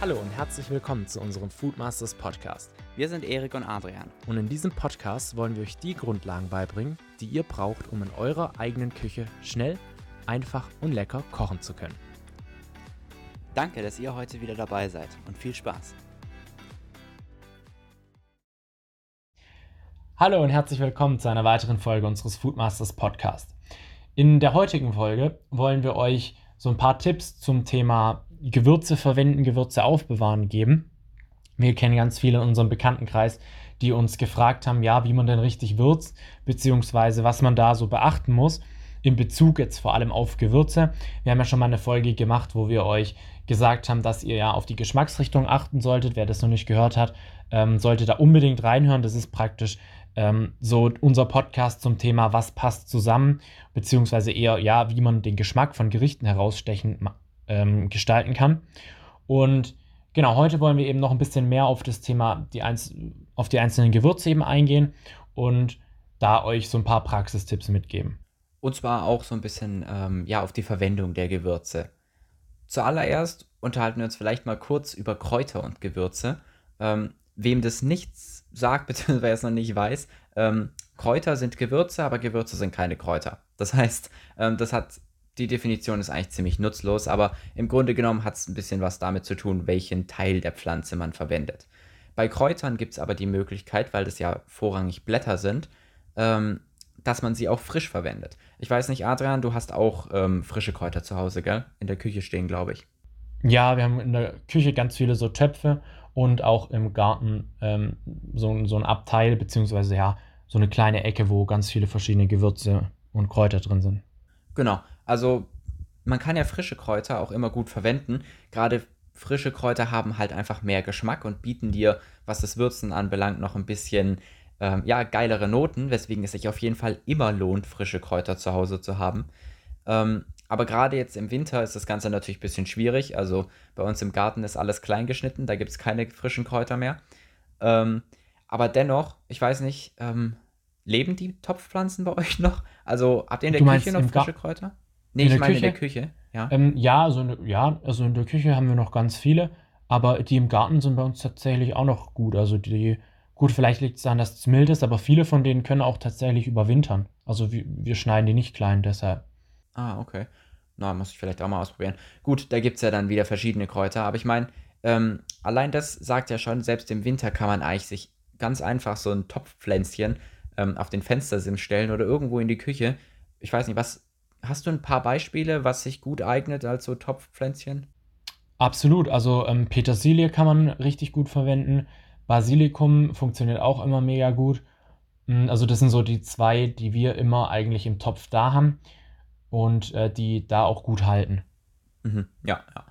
Hallo und herzlich willkommen zu unserem Foodmasters Podcast. Wir sind Erik und Adrian. Und in diesem Podcast wollen wir euch die Grundlagen beibringen, die ihr braucht, um in eurer eigenen Küche schnell, einfach und lecker kochen zu können. Danke, dass ihr heute wieder dabei seid und viel Spaß. Hallo und herzlich willkommen zu einer weiteren Folge unseres Foodmasters Podcast. In der heutigen Folge wollen wir euch so ein paar Tipps zum Thema Gewürze verwenden, Gewürze aufbewahren geben. Wir kennen ganz viele in unserem Bekanntenkreis, die uns gefragt haben, ja, wie man denn richtig würzt, beziehungsweise was man da so beachten muss in Bezug jetzt vor allem auf Gewürze. Wir haben ja schon mal eine Folge gemacht, wo wir euch gesagt haben, dass ihr ja auf die Geschmacksrichtung achten solltet. Wer das noch nicht gehört hat, ähm, sollte da unbedingt reinhören. Das ist praktisch ähm, so unser Podcast zum Thema, was passt zusammen, beziehungsweise eher, ja, wie man den Geschmack von Gerichten herausstechen ähm, gestalten kann. Und genau, heute wollen wir eben noch ein bisschen mehr auf das Thema, die Einz auf die einzelnen Gewürze eben eingehen und da euch so ein paar Praxistipps mitgeben. Und zwar auch so ein bisschen ähm, ja, auf die Verwendung der Gewürze. Zuallererst unterhalten wir uns vielleicht mal kurz über Kräuter und Gewürze. Ähm, wem das nichts sagt, beziehungsweise es noch nicht weiß, ähm, Kräuter sind Gewürze, aber Gewürze sind keine Kräuter. Das heißt, ähm, das hat die Definition ist eigentlich ziemlich nutzlos, aber im Grunde genommen hat es ein bisschen was damit zu tun, welchen Teil der Pflanze man verwendet. Bei Kräutern gibt es aber die Möglichkeit, weil das ja vorrangig Blätter sind, ähm, dass man sie auch frisch verwendet. Ich weiß nicht, Adrian, du hast auch ähm, frische Kräuter zu Hause, gell? In der Küche stehen, glaube ich. Ja, wir haben in der Küche ganz viele so Töpfe und auch im Garten ähm, so, so ein Abteil, beziehungsweise ja, so eine kleine Ecke, wo ganz viele verschiedene Gewürze und Kräuter drin sind. Genau. Also man kann ja frische Kräuter auch immer gut verwenden. Gerade frische Kräuter haben halt einfach mehr Geschmack und bieten dir, was das Würzen anbelangt, noch ein bisschen ähm, ja, geilere Noten, weswegen es sich auf jeden Fall immer lohnt, frische Kräuter zu Hause zu haben. Ähm, aber gerade jetzt im Winter ist das Ganze natürlich ein bisschen schwierig. Also bei uns im Garten ist alles klein geschnitten, da gibt es keine frischen Kräuter mehr. Ähm, aber dennoch, ich weiß nicht, ähm, leben die Topfpflanzen bei euch noch? Also habt ihr in der Küche noch frische Kräuter? Nee, in ich meine Küche? in der Küche. Ja, ähm, ja, also, ja, also in der Küche haben wir noch ganz viele, aber die im Garten sind bei uns tatsächlich auch noch gut. Also die, gut, vielleicht liegt es daran, dass es mild ist, aber viele von denen können auch tatsächlich überwintern. Also wir, wir schneiden die nicht klein, deshalb. Ah, okay. Na, muss ich vielleicht auch mal ausprobieren. Gut, da gibt es ja dann wieder verschiedene Kräuter, aber ich meine, ähm, allein das sagt ja schon, selbst im Winter kann man eigentlich sich ganz einfach so ein Topfpflänzchen ähm, auf den Fenstersims stellen oder irgendwo in die Küche. Ich weiß nicht, was. Hast du ein paar Beispiele, was sich gut eignet als so Topfpflänzchen? Absolut. Also ähm, Petersilie kann man richtig gut verwenden. Basilikum funktioniert auch immer mega gut. Mm, also das sind so die zwei, die wir immer eigentlich im Topf da haben und äh, die da auch gut halten. Mhm. Ja, ja.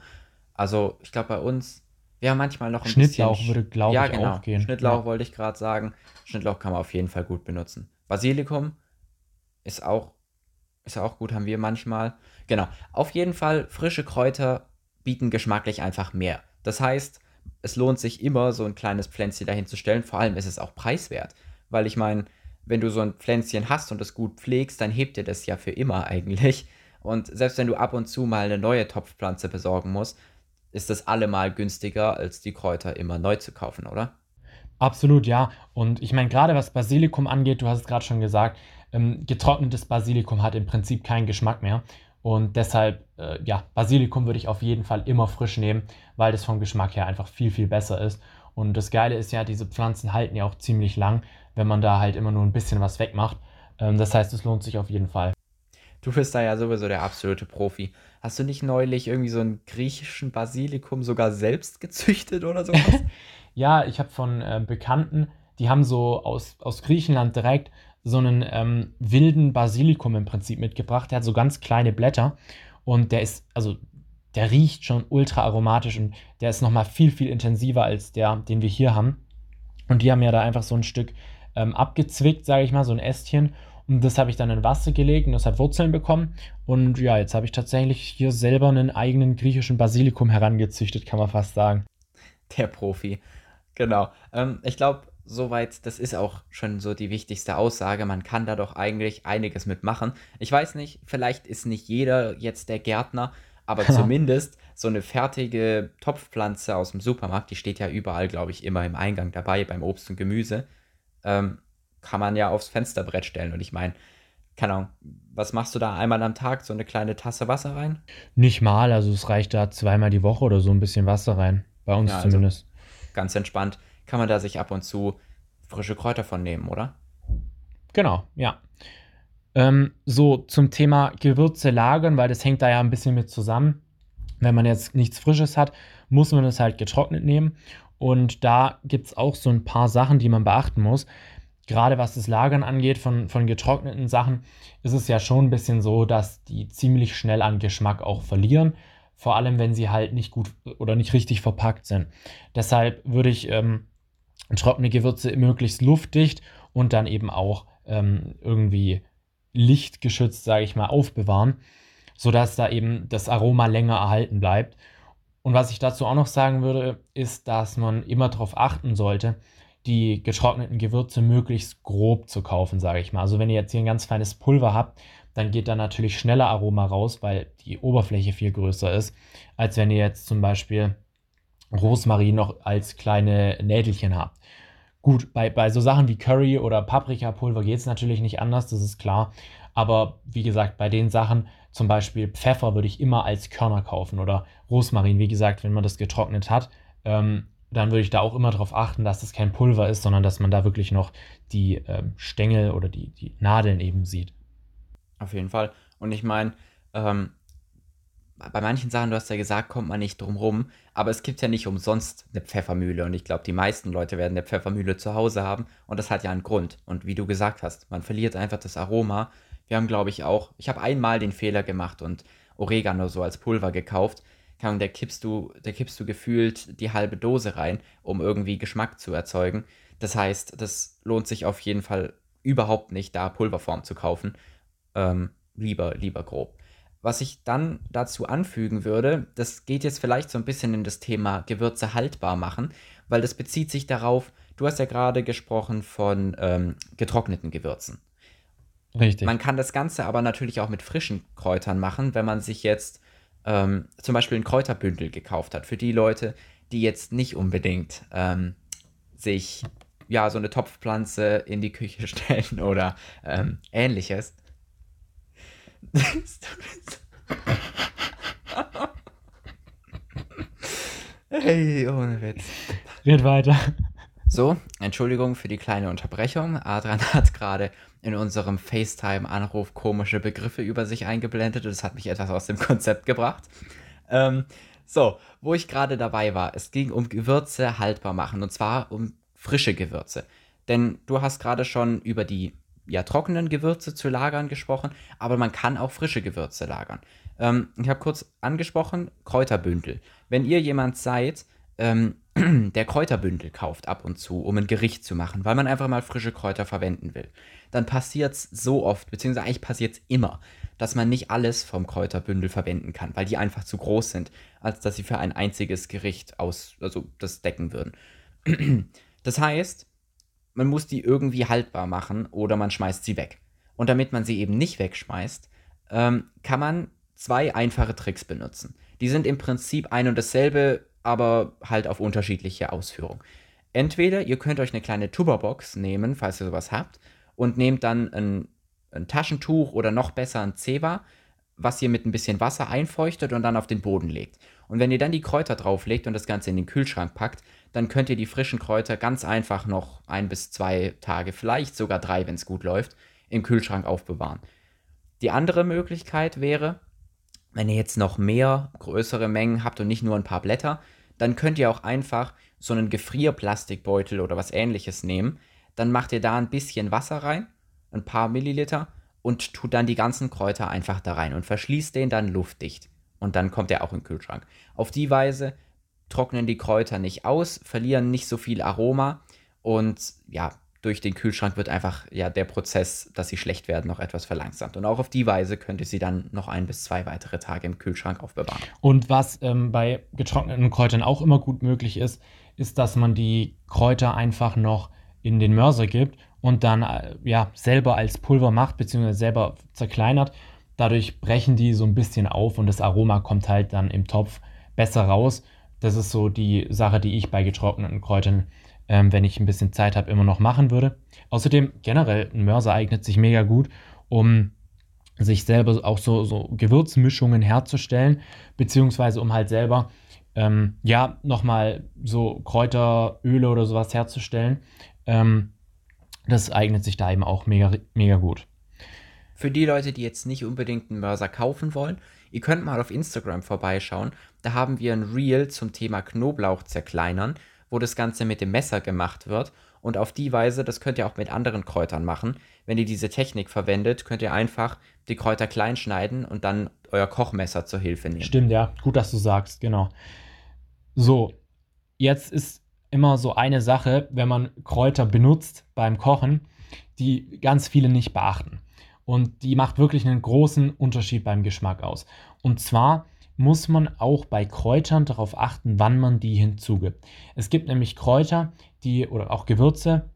Also ich glaube bei uns ja, manchmal noch ein Schnittlauch bisschen. würde, glaube ja, ich, genau. auch gehen. Schnittlauch ja. wollte ich gerade sagen. Schnittlauch kann man auf jeden Fall gut benutzen. Basilikum ist auch, ist auch gut, haben wir manchmal. Genau. Auf jeden Fall, frische Kräuter bieten geschmacklich einfach mehr. Das heißt, es lohnt sich immer, so ein kleines Pflänzchen dahin zu stellen. Vor allem ist es auch preiswert. Weil ich meine, wenn du so ein Pflänzchen hast und es gut pflegst, dann hebt dir das ja für immer eigentlich. Und selbst wenn du ab und zu mal eine neue Topfpflanze besorgen musst, ist das allemal günstiger, als die Kräuter immer neu zu kaufen, oder? Absolut, ja. Und ich meine, gerade was Basilikum angeht, du hast es gerade schon gesagt, ähm, getrocknetes Basilikum hat im Prinzip keinen Geschmack mehr. Und deshalb, äh, ja, Basilikum würde ich auf jeden Fall immer frisch nehmen, weil das vom Geschmack her einfach viel, viel besser ist. Und das Geile ist ja, diese Pflanzen halten ja auch ziemlich lang, wenn man da halt immer nur ein bisschen was wegmacht. Ähm, das heißt, es lohnt sich auf jeden Fall. Du bist da ja sowieso der absolute Profi. Hast du nicht neulich irgendwie so einen griechischen Basilikum sogar selbst gezüchtet oder sowas? ja, ich habe von äh, Bekannten, die haben so aus, aus Griechenland direkt so einen ähm, wilden Basilikum im Prinzip mitgebracht. Der hat so ganz kleine Blätter und der ist, also der riecht schon ultra aromatisch und der ist nochmal viel, viel intensiver als der, den wir hier haben. Und die haben ja da einfach so ein Stück ähm, abgezwickt, sage ich mal, so ein Ästchen und das habe ich dann in Wasser gelegt und das hat Wurzeln bekommen. Und ja, jetzt habe ich tatsächlich hier selber einen eigenen griechischen Basilikum herangezüchtet, kann man fast sagen. Der Profi. Genau. Ähm, ich glaube, soweit, das ist auch schon so die wichtigste Aussage. Man kann da doch eigentlich einiges mitmachen. Ich weiß nicht, vielleicht ist nicht jeder jetzt der Gärtner, aber zumindest so eine fertige Topfpflanze aus dem Supermarkt, die steht ja überall, glaube ich, immer im Eingang dabei, beim Obst und Gemüse, ähm, kann man ja aufs Fensterbrett stellen. Und ich meine, keine Ahnung, was machst du da einmal am Tag? So eine kleine Tasse Wasser rein? Nicht mal, also es reicht da zweimal die Woche oder so ein bisschen Wasser rein. Bei uns ja, also zumindest. Also ganz entspannt. Kann man da sich ab und zu frische Kräuter von nehmen, oder? Genau, ja. Ähm, so zum Thema Gewürze lagern, weil das hängt da ja ein bisschen mit zusammen. Wenn man jetzt nichts Frisches hat, muss man es halt getrocknet nehmen. Und da gibt es auch so ein paar Sachen, die man beachten muss gerade was das Lagern angeht von, von getrockneten Sachen, ist es ja schon ein bisschen so, dass die ziemlich schnell an Geschmack auch verlieren. Vor allem, wenn sie halt nicht gut oder nicht richtig verpackt sind. Deshalb würde ich ähm, trockene Gewürze möglichst luftdicht und dann eben auch ähm, irgendwie lichtgeschützt, sage ich mal, aufbewahren, sodass da eben das Aroma länger erhalten bleibt. Und was ich dazu auch noch sagen würde, ist, dass man immer darauf achten sollte, die getrockneten Gewürze möglichst grob zu kaufen, sage ich mal. Also wenn ihr jetzt hier ein ganz feines Pulver habt, dann geht da natürlich schneller Aroma raus, weil die Oberfläche viel größer ist, als wenn ihr jetzt zum Beispiel Rosmarin noch als kleine Nädelchen habt. Gut, bei, bei so Sachen wie Curry oder Paprikapulver geht es natürlich nicht anders, das ist klar. Aber wie gesagt, bei den Sachen, zum Beispiel Pfeffer, würde ich immer als Körner kaufen oder Rosmarin, wie gesagt, wenn man das getrocknet hat. Ähm, dann würde ich da auch immer darauf achten, dass es kein Pulver ist, sondern dass man da wirklich noch die ähm, Stängel oder die, die Nadeln eben sieht. Auf jeden Fall. Und ich meine, ähm, bei manchen Sachen, du hast ja gesagt, kommt man nicht drum rum, aber es gibt ja nicht umsonst eine Pfeffermühle und ich glaube, die meisten Leute werden eine Pfeffermühle zu Hause haben und das hat ja einen Grund. Und wie du gesagt hast, man verliert einfach das Aroma. Wir haben, glaube ich, auch, ich habe einmal den Fehler gemacht und Oregano so als Pulver gekauft kann, der kippst du, der kippst du gefühlt die halbe Dose rein, um irgendwie Geschmack zu erzeugen. Das heißt, das lohnt sich auf jeden Fall überhaupt nicht, da Pulverform zu kaufen. Ähm, lieber, lieber grob. Was ich dann dazu anfügen würde, das geht jetzt vielleicht so ein bisschen in das Thema Gewürze haltbar machen, weil das bezieht sich darauf, du hast ja gerade gesprochen von ähm, getrockneten Gewürzen. Richtig. Man kann das Ganze aber natürlich auch mit frischen Kräutern machen, wenn man sich jetzt ähm, zum Beispiel ein Kräuterbündel gekauft hat. Für die Leute, die jetzt nicht unbedingt ähm, sich ja so eine Topfpflanze in die Küche stellen oder ähm, ähnliches. Hey, ohne Witz. Red weiter. So, Entschuldigung für die kleine Unterbrechung. Adrian hat gerade in unserem FaceTime-Anruf komische Begriffe über sich eingeblendet und das hat mich etwas aus dem Konzept gebracht. Ähm, so, wo ich gerade dabei war, es ging um Gewürze haltbar machen und zwar um frische Gewürze. Denn du hast gerade schon über die ja, trockenen Gewürze zu lagern gesprochen, aber man kann auch frische Gewürze lagern. Ähm, ich habe kurz angesprochen, Kräuterbündel. Wenn ihr jemand seid, ähm, der Kräuterbündel kauft ab und zu, um ein Gericht zu machen, weil man einfach mal frische Kräuter verwenden will, dann passiert es so oft, beziehungsweise eigentlich passiert es immer, dass man nicht alles vom Kräuterbündel verwenden kann, weil die einfach zu groß sind, als dass sie für ein einziges Gericht aus, also das decken würden. Das heißt, man muss die irgendwie haltbar machen oder man schmeißt sie weg. Und damit man sie eben nicht wegschmeißt, ähm, kann man zwei einfache Tricks benutzen. Die sind im Prinzip ein und dasselbe, aber halt auf unterschiedliche Ausführung. Entweder ihr könnt euch eine kleine Tupperbox nehmen, falls ihr sowas habt, und nehmt dann ein, ein Taschentuch oder noch besser ein Zewa, was ihr mit ein bisschen Wasser einfeuchtet und dann auf den Boden legt. Und wenn ihr dann die Kräuter drauflegt und das Ganze in den Kühlschrank packt, dann könnt ihr die frischen Kräuter ganz einfach noch ein bis zwei Tage, vielleicht sogar drei, wenn es gut läuft, im Kühlschrank aufbewahren. Die andere Möglichkeit wäre, wenn ihr jetzt noch mehr größere Mengen habt und nicht nur ein paar Blätter, dann könnt ihr auch einfach so einen Gefrierplastikbeutel oder was ähnliches nehmen. Dann macht ihr da ein bisschen Wasser rein, ein paar Milliliter, und tut dann die ganzen Kräuter einfach da rein und verschließt den dann luftdicht. Und dann kommt er auch den Kühlschrank. Auf die Weise trocknen die Kräuter nicht aus, verlieren nicht so viel Aroma und ja, durch den Kühlschrank wird einfach ja der Prozess, dass sie schlecht werden, noch etwas verlangsamt. Und auch auf die Weise könnt ihr sie dann noch ein bis zwei weitere Tage im Kühlschrank aufbewahren. Und was ähm, bei getrockneten Kräutern auch immer gut möglich ist, ist, dass man die Kräuter einfach noch in den Mörser gibt und dann äh, ja selber als Pulver macht, beziehungsweise selber zerkleinert. Dadurch brechen die so ein bisschen auf und das Aroma kommt halt dann im Topf besser raus. Das ist so die Sache, die ich bei getrockneten Kräutern, ähm, wenn ich ein bisschen Zeit habe, immer noch machen würde. Außerdem generell ein Mörser eignet sich mega gut, um sich selber auch so, so Gewürzmischungen herzustellen, beziehungsweise um halt selber ähm, ja nochmal so Kräuteröle oder sowas herzustellen. Ähm, das eignet sich da eben auch mega, mega gut. Für die Leute, die jetzt nicht unbedingt einen Mörser kaufen wollen, ihr könnt mal auf Instagram vorbeischauen. Da haben wir ein Reel zum Thema Knoblauch zerkleinern, wo das Ganze mit dem Messer gemacht wird. Und auf die Weise, das könnt ihr auch mit anderen Kräutern machen. Wenn ihr diese Technik verwendet, könnt ihr einfach die Kräuter klein schneiden und dann euer Kochmesser zur Hilfe nehmen. Stimmt, ja. Gut, dass du sagst, genau. So, jetzt ist immer so eine Sache, wenn man Kräuter benutzt beim Kochen, die ganz viele nicht beachten. Und die macht wirklich einen großen Unterschied beim Geschmack aus. Und zwar muss man auch bei Kräutern darauf achten, wann man die hinzugibt. Es gibt nämlich Kräuter, die oder auch Gewürze,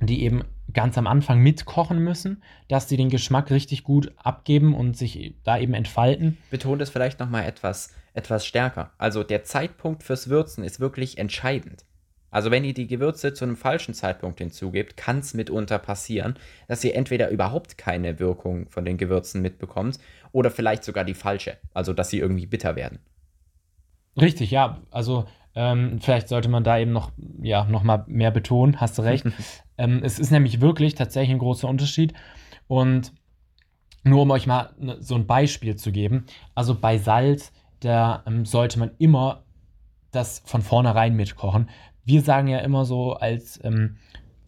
die eben ganz am Anfang mitkochen müssen, dass sie den Geschmack richtig gut abgeben und sich da eben entfalten. Betont es vielleicht noch mal etwas etwas stärker. Also der Zeitpunkt fürs Würzen ist wirklich entscheidend. Also wenn ihr die Gewürze zu einem falschen Zeitpunkt hinzugebt, kann es mitunter passieren, dass ihr entweder überhaupt keine Wirkung von den Gewürzen mitbekommt oder vielleicht sogar die falsche, also dass sie irgendwie bitter werden. Richtig, ja. Also ähm, vielleicht sollte man da eben noch, ja, noch mal mehr betonen, hast du recht. ähm, es ist nämlich wirklich tatsächlich ein großer Unterschied. Und nur um euch mal ne, so ein Beispiel zu geben, also bei Salz, da ähm, sollte man immer das von vornherein mitkochen, wir sagen ja immer so als, ähm,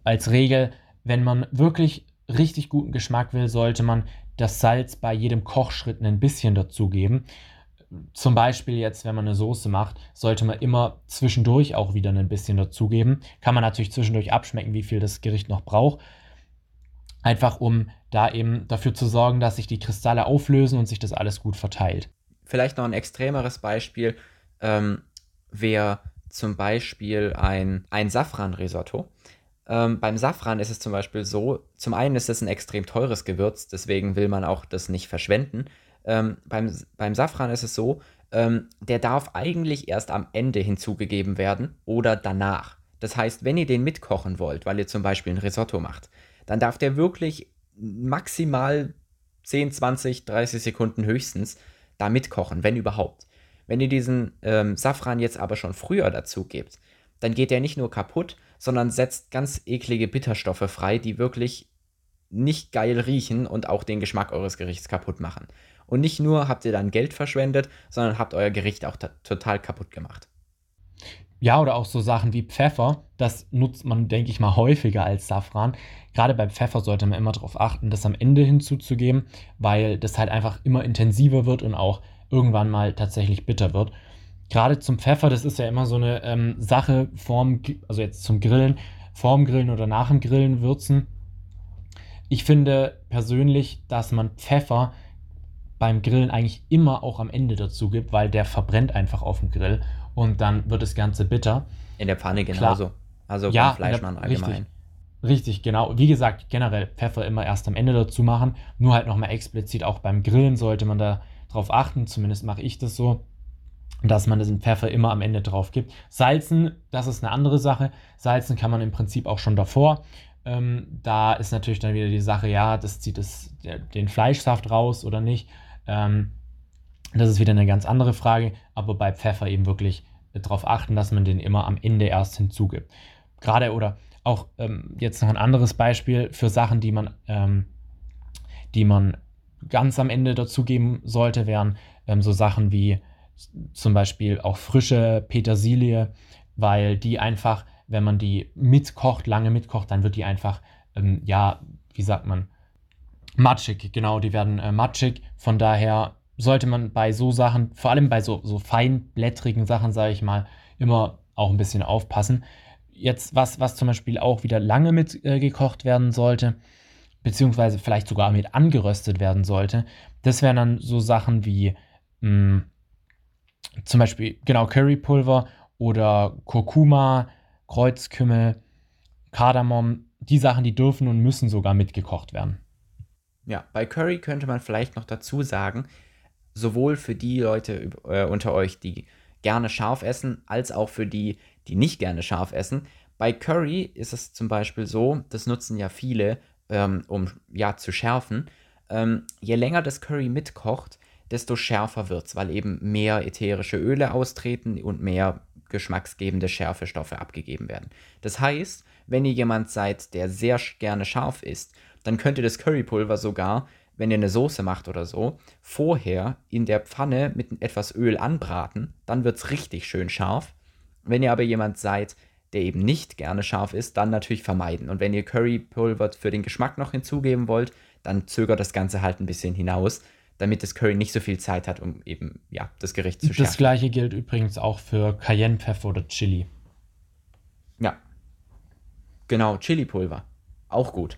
als Regel, wenn man wirklich richtig guten Geschmack will, sollte man das Salz bei jedem Kochschritt ein bisschen dazugeben. Zum Beispiel jetzt, wenn man eine Soße macht, sollte man immer zwischendurch auch wieder ein bisschen dazugeben. Kann man natürlich zwischendurch abschmecken, wie viel das Gericht noch braucht. Einfach um da eben dafür zu sorgen, dass sich die Kristalle auflösen und sich das alles gut verteilt. Vielleicht noch ein extremeres Beispiel. Ähm, wer zum Beispiel ein, ein Safran-Risotto. Ähm, beim Safran ist es zum Beispiel so, zum einen ist es ein extrem teures Gewürz, deswegen will man auch das nicht verschwenden. Ähm, beim, beim Safran ist es so, ähm, der darf eigentlich erst am Ende hinzugegeben werden oder danach. Das heißt, wenn ihr den mitkochen wollt, weil ihr zum Beispiel ein Risotto macht, dann darf der wirklich maximal 10, 20, 30 Sekunden höchstens da mitkochen, wenn überhaupt. Wenn ihr diesen ähm, Safran jetzt aber schon früher dazu gebt, dann geht der nicht nur kaputt, sondern setzt ganz eklige Bitterstoffe frei, die wirklich nicht geil riechen und auch den Geschmack eures Gerichts kaputt machen. Und nicht nur habt ihr dann Geld verschwendet, sondern habt euer Gericht auch total kaputt gemacht. Ja, oder auch so Sachen wie Pfeffer. Das nutzt man, denke ich mal, häufiger als Safran. Gerade bei Pfeffer sollte man immer darauf achten, das am Ende hinzuzugeben, weil das halt einfach immer intensiver wird und auch irgendwann mal tatsächlich bitter wird. Gerade zum Pfeffer, das ist ja immer so eine ähm, Sache vorm, also jetzt zum Grillen, vorm Grillen oder nach dem Grillen würzen. Ich finde persönlich, dass man Pfeffer beim Grillen eigentlich immer auch am Ende dazu gibt, weil der verbrennt einfach auf dem Grill und dann wird das Ganze bitter. In der Pfanne genauso. Klar. Also ja, beim Fleischmann allgemein. Richtig, richtig, genau. Wie gesagt, generell Pfeffer immer erst am Ende dazu machen. Nur halt nochmal explizit auch beim Grillen sollte man da darauf achten, zumindest mache ich das so, dass man diesen Pfeffer immer am Ende drauf gibt. Salzen, das ist eine andere Sache. Salzen kann man im Prinzip auch schon davor. Ähm, da ist natürlich dann wieder die Sache, ja, das zieht das, den Fleischsaft raus oder nicht. Ähm, das ist wieder eine ganz andere Frage, aber bei Pfeffer eben wirklich darauf achten, dass man den immer am Ende erst hinzugibt. Gerade oder auch ähm, jetzt noch ein anderes Beispiel für Sachen, die man, ähm, die man ganz am Ende dazugeben sollte, wären ähm, so Sachen wie zum Beispiel auch frische Petersilie, weil die einfach, wenn man die mitkocht, lange mitkocht, dann wird die einfach, ähm, ja, wie sagt man, matschig, genau, die werden äh, matschig. Von daher sollte man bei so Sachen, vor allem bei so, so feinblättrigen Sachen, sage ich mal, immer auch ein bisschen aufpassen. Jetzt, was, was zum Beispiel auch wieder lange mitgekocht äh, werden sollte, beziehungsweise vielleicht sogar mit angeröstet werden sollte. Das wären dann so Sachen wie mh, hm, zum Beispiel, genau, Currypulver oder Kurkuma, Kreuzkümmel, Kardamom. Die Sachen, die dürfen und müssen sogar mitgekocht werden. Ja, bei Curry könnte man vielleicht noch dazu sagen, sowohl für die Leute äh, unter euch, die gerne scharf essen, als auch für die, die nicht gerne scharf essen. Bei Curry ist es zum Beispiel so, das nutzen ja viele, ähm, um ja zu schärfen. Ähm, je länger das Curry mitkocht, desto schärfer wird es, weil eben mehr ätherische Öle austreten und mehr geschmacksgebende Schärfestoffe abgegeben werden. Das heißt, wenn ihr jemand seid, der sehr gerne scharf isst, dann könnt ihr das Currypulver sogar, wenn ihr eine Soße macht oder so, vorher in der Pfanne mit etwas Öl anbraten. Dann wird es richtig schön scharf. Wenn ihr aber jemand seid, der eben nicht gerne scharf ist, dann natürlich vermeiden. Und wenn ihr Currypulver für den Geschmack noch hinzugeben wollt, dann zögert das Ganze halt ein bisschen hinaus damit das Curry nicht so viel Zeit hat, um eben ja, das Gericht zu schärfen. Das gleiche gilt übrigens auch für Cayennepfeffer oder Chili. Ja. Genau, Chilipulver. Auch gut.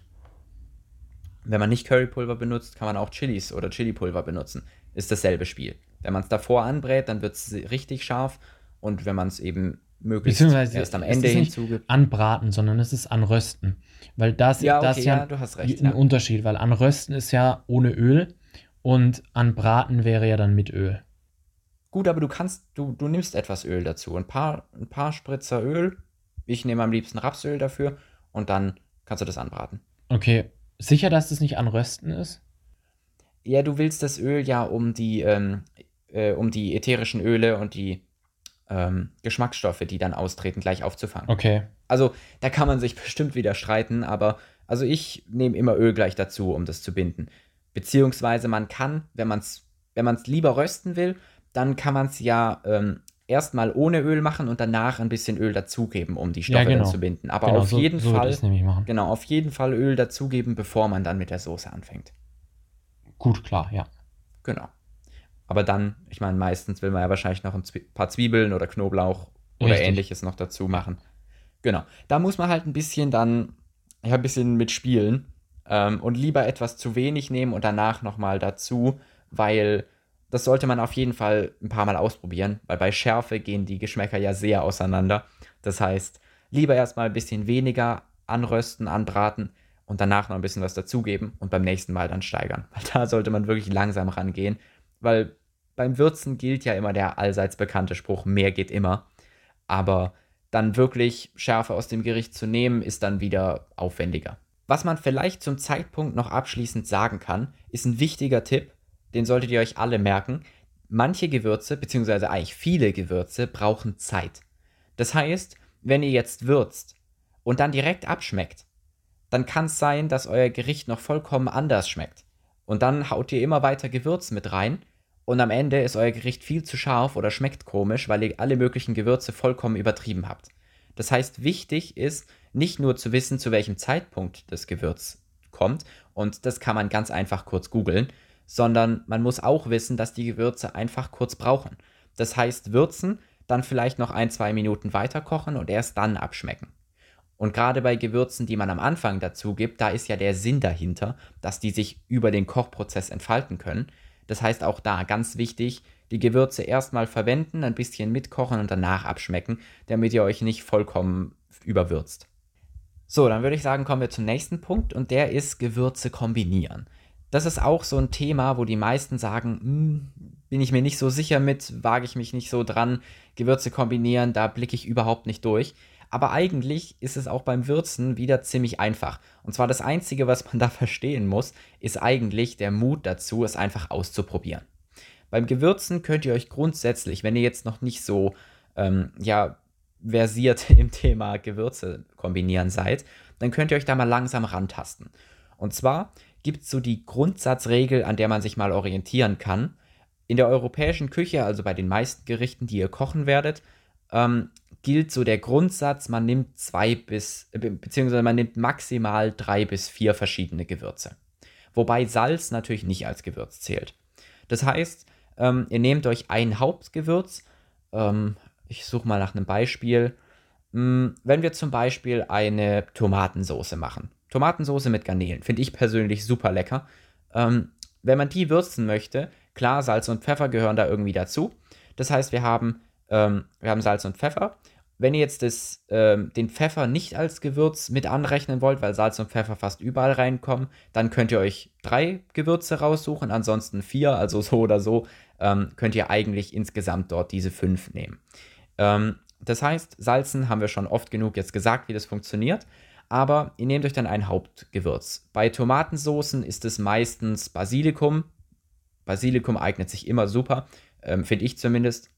Wenn man nicht Currypulver benutzt, kann man auch Chilis oder Chilipulver benutzen. Ist dasselbe Spiel. Wenn man es davor anbrät, dann wird es richtig scharf. Und wenn man es eben möglichst erst am Ende hinzugibt. Anbraten, sondern es ist anrösten. Weil das, ja, okay, das ja, ja, hast recht, ein ja. Unterschied, weil anrösten ist ja ohne Öl und an Braten wäre ja dann mit Öl. Gut, aber du kannst, du, du nimmst etwas Öl dazu. Ein paar, ein paar Spritzer Öl. Ich nehme am liebsten Rapsöl dafür und dann kannst du das anbraten. Okay. Sicher, dass das nicht anrösten ist? Ja, du willst das Öl ja um die, ähm, äh, um die ätherischen Öle und die ähm, Geschmacksstoffe, die dann austreten, gleich aufzufangen. Okay. Also, da kann man sich bestimmt wieder streiten, aber also ich nehme immer Öl gleich dazu, um das zu binden. Beziehungsweise man kann, wenn man es wenn man's lieber rösten will, dann kann man es ja ähm, erstmal ohne Öl machen und danach ein bisschen Öl dazugeben, um die Stoffe ja, genau. zu binden. Aber genau, auf so, jeden so Fall, genau, auf jeden Fall Öl dazugeben, bevor man dann mit der Soße anfängt. Gut, klar, ja. Genau. Aber dann, ich meine, meistens will man ja wahrscheinlich noch ein paar Zwiebeln oder Knoblauch oder Richtig. ähnliches noch dazu machen. Genau. Da muss man halt ein bisschen dann, ja, ein bisschen mitspielen. Ähm, und lieber etwas zu wenig nehmen und danach nochmal dazu, weil das sollte man auf jeden Fall ein paar Mal ausprobieren, weil bei Schärfe gehen die Geschmäcker ja sehr auseinander. Das heißt, lieber erstmal ein bisschen weniger anrösten, anbraten und danach noch ein bisschen was dazugeben und beim nächsten Mal dann steigern. Weil da sollte man wirklich langsam rangehen, weil beim Würzen gilt ja immer der allseits bekannte Spruch, mehr geht immer. Aber dann wirklich Schärfe aus dem Gericht zu nehmen, ist dann wieder aufwendiger. Was man vielleicht zum Zeitpunkt noch abschließend sagen kann, ist ein wichtiger Tipp, den solltet ihr euch alle merken. Manche Gewürze, beziehungsweise eigentlich viele Gewürze, brauchen Zeit. Das heißt, wenn ihr jetzt würzt und dann direkt abschmeckt, dann kann es sein, dass euer Gericht noch vollkommen anders schmeckt. Und dann haut ihr immer weiter Gewürz mit rein und am Ende ist euer Gericht viel zu scharf oder schmeckt komisch, weil ihr alle möglichen Gewürze vollkommen übertrieben habt. Das heißt, wichtig ist, nicht nur zu wissen, zu welchem Zeitpunkt das Gewürz kommt, und das kann man ganz einfach kurz googeln, sondern man muss auch wissen, dass die Gewürze einfach kurz brauchen. Das heißt, würzen, dann vielleicht noch ein, zwei Minuten weiter kochen und erst dann abschmecken. Und gerade bei Gewürzen, die man am Anfang dazu gibt, da ist ja der Sinn dahinter, dass die sich über den Kochprozess entfalten können. Das heißt auch da ganz wichtig, die Gewürze erstmal verwenden, ein bisschen mitkochen und danach abschmecken, damit ihr euch nicht vollkommen überwürzt. So, dann würde ich sagen, kommen wir zum nächsten Punkt und der ist Gewürze kombinieren. Das ist auch so ein Thema, wo die meisten sagen, hm, bin ich mir nicht so sicher mit, wage ich mich nicht so dran, Gewürze kombinieren, da blicke ich überhaupt nicht durch. Aber eigentlich ist es auch beim Würzen wieder ziemlich einfach. Und zwar das Einzige, was man da verstehen muss, ist eigentlich der Mut dazu, es einfach auszuprobieren. Beim Gewürzen könnt ihr euch grundsätzlich, wenn ihr jetzt noch nicht so ähm, ja, versiert im Thema Gewürze kombinieren seid, dann könnt ihr euch da mal langsam rantasten. Und zwar gibt es so die Grundsatzregel, an der man sich mal orientieren kann. In der europäischen Küche, also bei den meisten Gerichten, die ihr kochen werdet, ähm, gilt so der Grundsatz, man nimmt zwei bis, äh, beziehungsweise man nimmt maximal drei bis vier verschiedene Gewürze. Wobei Salz natürlich nicht als Gewürz zählt. Das heißt, ähm, ihr nehmt euch ein Hauptgewürz. Ähm, ich suche mal nach einem Beispiel. Ähm, wenn wir zum Beispiel eine Tomatensauce machen. Tomatensauce mit Garnelen finde ich persönlich super lecker. Ähm, wenn man die würzen möchte, klar, Salz und Pfeffer gehören da irgendwie dazu. Das heißt, wir haben, ähm, wir haben Salz und Pfeffer wenn ihr jetzt das, ähm, den Pfeffer nicht als Gewürz mit anrechnen wollt, weil Salz und Pfeffer fast überall reinkommen, dann könnt ihr euch drei Gewürze raussuchen, ansonsten vier, also so oder so, ähm, könnt ihr eigentlich insgesamt dort diese fünf nehmen. Ähm, das heißt, Salzen haben wir schon oft genug jetzt gesagt, wie das funktioniert, aber ihr nehmt euch dann ein Hauptgewürz. Bei Tomatensoßen ist es meistens Basilikum. Basilikum eignet sich immer super, ähm, finde ich zumindest.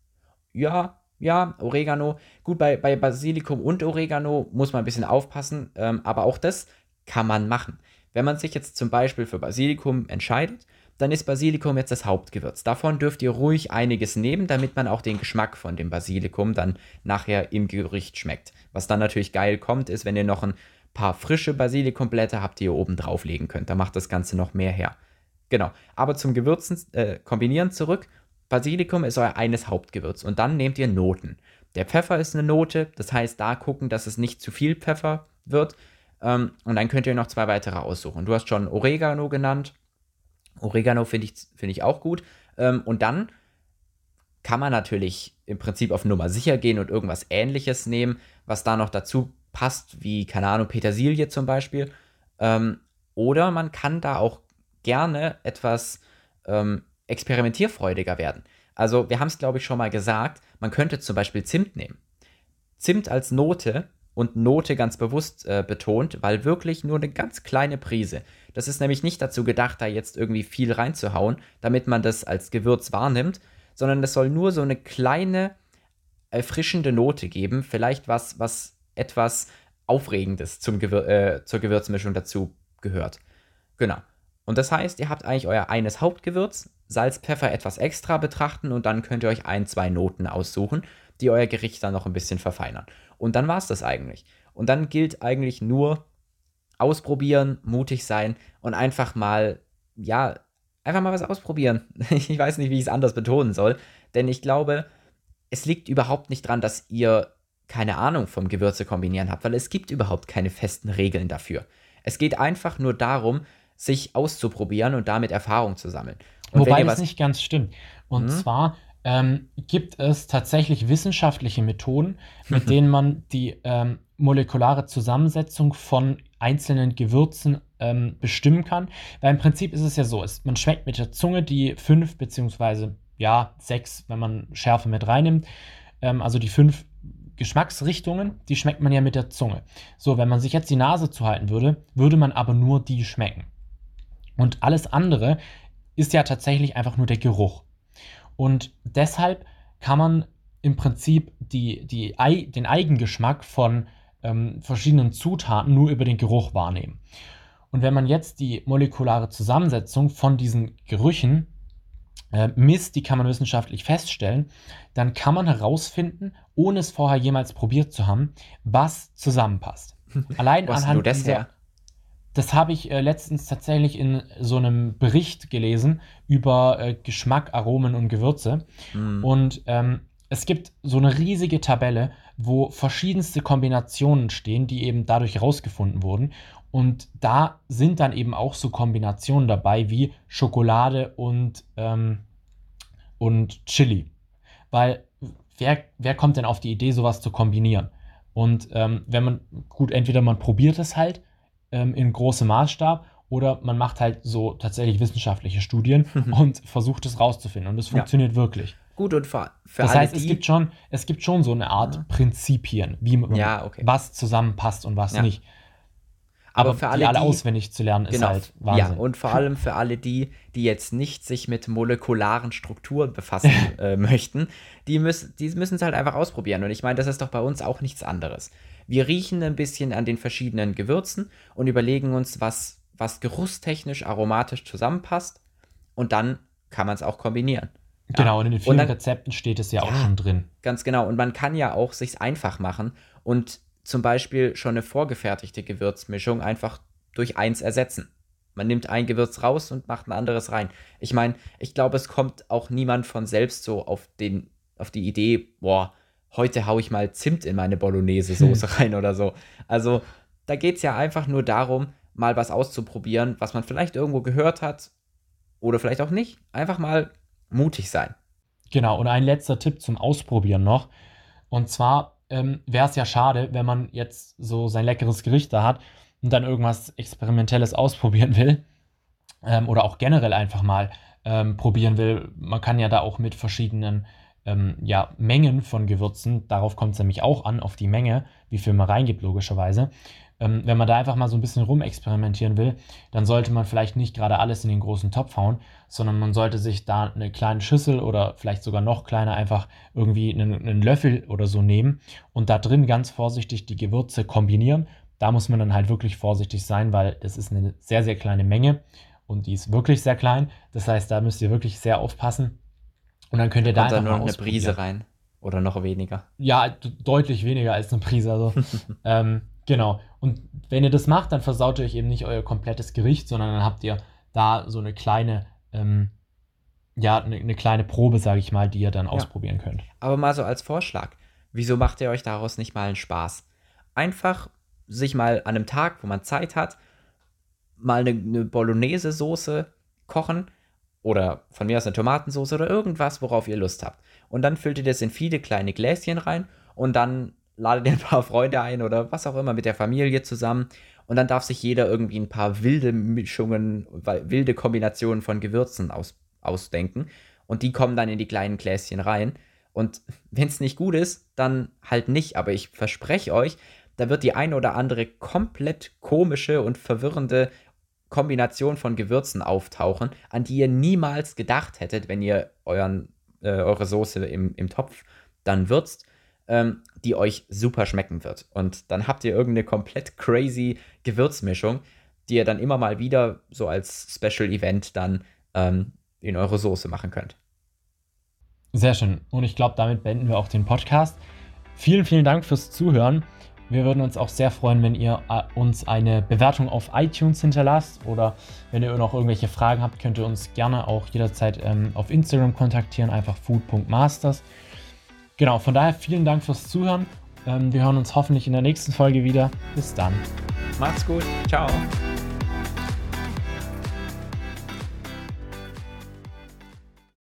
Ja, ja, Oregano. Gut, bei, bei Basilikum und Oregano muss man ein bisschen aufpassen, ähm, aber auch das kann man machen. Wenn man sich jetzt zum Beispiel für Basilikum entscheidet, dann ist Basilikum jetzt das Hauptgewürz. Davon dürft ihr ruhig einiges nehmen, damit man auch den Geschmack von dem Basilikum dann nachher im Gericht schmeckt. Was dann natürlich geil kommt, ist, wenn ihr noch ein paar frische Basilikumblätter habt, die ihr oben drauflegen könnt. Da macht das Ganze noch mehr her. Genau. Aber zum Gewürzen äh, kombinieren zurück. Basilikum ist euer eines Hauptgewürz und dann nehmt ihr Noten. Der Pfeffer ist eine Note, das heißt, da gucken, dass es nicht zu viel Pfeffer wird. Ähm, und dann könnt ihr noch zwei weitere aussuchen. Du hast schon Oregano genannt. Oregano finde ich, find ich auch gut. Ähm, und dann kann man natürlich im Prinzip auf Nummer sicher gehen und irgendwas ähnliches nehmen, was da noch dazu passt, wie, keine Ahnung, Petersilie zum Beispiel. Ähm, oder man kann da auch gerne etwas ähm, experimentierfreudiger werden. Also, wir haben es, glaube ich, schon mal gesagt, man könnte zum Beispiel Zimt nehmen. Zimt als Note und Note ganz bewusst äh, betont, weil wirklich nur eine ganz kleine Prise. Das ist nämlich nicht dazu gedacht, da jetzt irgendwie viel reinzuhauen, damit man das als Gewürz wahrnimmt, sondern es soll nur so eine kleine erfrischende Note geben, vielleicht was, was etwas Aufregendes zum Gewür äh, zur Gewürzmischung dazu gehört. Genau. Und das heißt, ihr habt eigentlich euer eines Hauptgewürz, Salz, Pfeffer etwas extra betrachten und dann könnt ihr euch ein, zwei Noten aussuchen, die euer Gericht dann noch ein bisschen verfeinern. Und dann war es das eigentlich. Und dann gilt eigentlich nur ausprobieren, mutig sein und einfach mal, ja, einfach mal was ausprobieren. Ich weiß nicht, wie ich es anders betonen soll, denn ich glaube, es liegt überhaupt nicht dran, dass ihr keine Ahnung vom Gewürze kombinieren habt, weil es gibt überhaupt keine festen Regeln dafür. Es geht einfach nur darum, sich auszuprobieren und damit Erfahrung zu sammeln. Und Wobei das nicht ganz stimmt. Und hm? zwar ähm, gibt es tatsächlich wissenschaftliche Methoden, mit denen man die ähm, molekulare Zusammensetzung von einzelnen Gewürzen ähm, bestimmen kann. Weil im Prinzip ist es ja so, es, man schmeckt mit der Zunge die fünf beziehungsweise ja sechs, wenn man Schärfe mit reinnimmt, ähm, also die fünf Geschmacksrichtungen, die schmeckt man ja mit der Zunge. So, wenn man sich jetzt die Nase zuhalten würde, würde man aber nur die schmecken. Und alles andere ist ja tatsächlich einfach nur der Geruch. Und deshalb kann man im Prinzip die, die, den Eigengeschmack von ähm, verschiedenen Zutaten nur über den Geruch wahrnehmen. Und wenn man jetzt die molekulare Zusammensetzung von diesen Gerüchen äh, misst, die kann man wissenschaftlich feststellen, dann kann man herausfinden, ohne es vorher jemals probiert zu haben, was zusammenpasst. Allein anhand das dieser, her? Das habe ich äh, letztens tatsächlich in so einem Bericht gelesen über äh, Geschmack, Aromen und Gewürze. Mm. Und ähm, es gibt so eine riesige Tabelle, wo verschiedenste Kombinationen stehen, die eben dadurch herausgefunden wurden. Und da sind dann eben auch so Kombinationen dabei wie Schokolade und, ähm, und Chili. Weil wer, wer kommt denn auf die Idee, sowas zu kombinieren? Und ähm, wenn man, gut, entweder man probiert es halt ähm, in großem Maßstab oder man macht halt so tatsächlich wissenschaftliche Studien und versucht es rauszufinden. Und es funktioniert ja. wirklich. Gut, und für, für Das heißt, es gibt, schon, es gibt schon so eine Art ja. Prinzipien, wie ja, okay. was zusammenpasst und was nicht. Aber, Aber für alle, die alle auswendig zu lernen, genau, ist halt Wahnsinn. Ja, und vor allem für alle die, die jetzt nicht sich mit molekularen Strukturen befassen äh, möchten, die müssen die es halt einfach ausprobieren. Und ich meine, das ist doch bei uns auch nichts anderes. Wir riechen ein bisschen an den verschiedenen Gewürzen und überlegen uns, was, was geruchstechnisch, aromatisch zusammenpasst. Und dann kann man es auch kombinieren. Ja. Genau, und in den vielen dann, Rezepten steht es ja, ja, auch schon drin. Ganz genau. Und man kann ja auch sich einfach machen und zum Beispiel schon eine vorgefertigte Gewürzmischung einfach durch eins ersetzen. Man nimmt ein Gewürz raus und macht ein anderes rein. Ich meine, ich glaube, es kommt auch niemand von selbst so auf, den, auf die Idee, boah, heute haue ich mal Zimt in meine Bolognese-Soße hm. rein oder so. Also da geht es ja einfach nur darum, mal was auszuprobieren, was man vielleicht irgendwo gehört hat oder vielleicht auch nicht. Einfach mal mutig sein. Genau, und ein letzter Tipp zum Ausprobieren noch. Und zwar ähm, wäre es ja schade, wenn man jetzt so sein leckeres Gericht da hat und dann irgendwas Experimentelles ausprobieren will ähm, oder auch generell einfach mal ähm, probieren will. Man kann ja da auch mit verschiedenen ähm, ja, Mengen von Gewürzen, darauf kommt es nämlich auch an, auf die Menge, wie viel man reingibt, logischerweise. Ähm, wenn man da einfach mal so ein bisschen rumexperimentieren will, dann sollte man vielleicht nicht gerade alles in den großen Topf hauen, sondern man sollte sich da eine kleine Schüssel oder vielleicht sogar noch kleiner einfach irgendwie einen, einen Löffel oder so nehmen und da drin ganz vorsichtig die Gewürze kombinieren. Da muss man dann halt wirklich vorsichtig sein, weil das ist eine sehr, sehr kleine Menge und die ist wirklich sehr klein. Das heißt, da müsst ihr wirklich sehr aufpassen. Und dann könnt ihr da, da einfach nur eine Prise rein oder noch weniger. Ja, deutlich weniger als eine Prise. Also, ähm, genau. Und wenn ihr das macht, dann versaut ihr euch eben nicht euer komplettes Gericht, sondern dann habt ihr da so eine kleine, ähm, ja, eine, eine, kleine Probe, sage ich mal, die ihr dann ja. ausprobieren könnt. Aber mal so als Vorschlag, wieso macht ihr euch daraus nicht mal einen Spaß? Einfach sich mal an einem Tag, wo man Zeit hat, mal eine, eine Bolognese-Soße kochen oder von mir aus eine Tomatensauce oder irgendwas, worauf ihr Lust habt. Und dann füllt ihr das in viele kleine Gläschen rein und dann ladet ihr ein paar Freunde ein oder was auch immer mit der Familie zusammen. Und dann darf sich jeder irgendwie ein paar wilde Mischungen, wilde Kombinationen von Gewürzen aus, ausdenken. Und die kommen dann in die kleinen Gläschen rein. Und wenn es nicht gut ist, dann halt nicht. Aber ich verspreche euch, da wird die ein oder andere komplett komische und verwirrende Kombination von Gewürzen auftauchen, an die ihr niemals gedacht hättet, wenn ihr euren, äh, eure Soße im, im Topf dann würzt, ähm, die euch super schmecken wird. Und dann habt ihr irgendeine komplett crazy Gewürzmischung, die ihr dann immer mal wieder so als Special Event dann ähm, in eure Soße machen könnt. Sehr schön. Und ich glaube, damit beenden wir auch den Podcast. Vielen, vielen Dank fürs Zuhören. Wir würden uns auch sehr freuen, wenn ihr äh, uns eine Bewertung auf iTunes hinterlasst oder wenn ihr noch irgendwelche Fragen habt, könnt ihr uns gerne auch jederzeit ähm, auf Instagram kontaktieren, einfach food.masters. Genau, von daher vielen Dank fürs Zuhören. Ähm, wir hören uns hoffentlich in der nächsten Folge wieder. Bis dann. Macht's gut. Ciao.